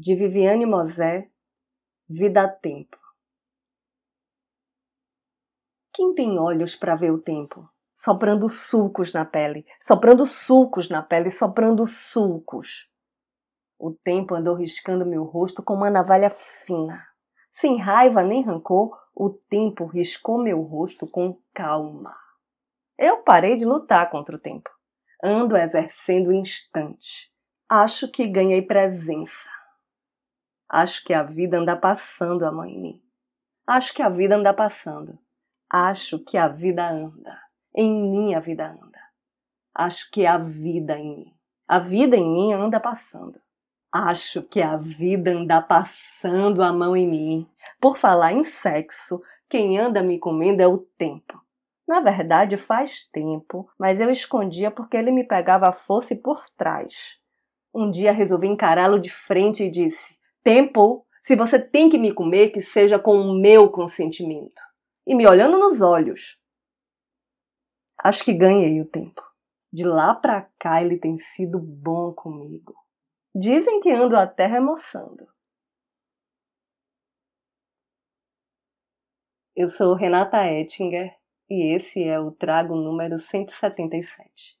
de Viviane Mosé, Vida a Tempo. Quem tem olhos para ver o tempo? Soprando sulcos na pele, soprando sulcos na pele, soprando sulcos. O tempo andou riscando meu rosto com uma navalha fina. Sem raiva nem rancor, o tempo riscou meu rosto com calma. Eu parei de lutar contra o tempo. Ando exercendo o instante. Acho que ganhei presença. Acho que a vida anda passando a mãe em mim. Acho que a vida anda passando. Acho que a vida anda. Em mim a vida anda. Acho que a vida em mim. A vida em mim anda passando. Acho que a vida anda passando a mão em mim. Por falar em sexo, quem anda me comendo é o tempo. Na verdade, faz tempo, mas eu escondia porque ele me pegava a força e por trás. Um dia resolvi encará-lo de frente e disse: Tempo, se você tem que me comer, que seja com o meu consentimento. E me olhando nos olhos. Acho que ganhei o tempo. De lá pra cá ele tem sido bom comigo. Dizem que ando até remoçando. Eu sou Renata Ettinger e esse é o trago número 177.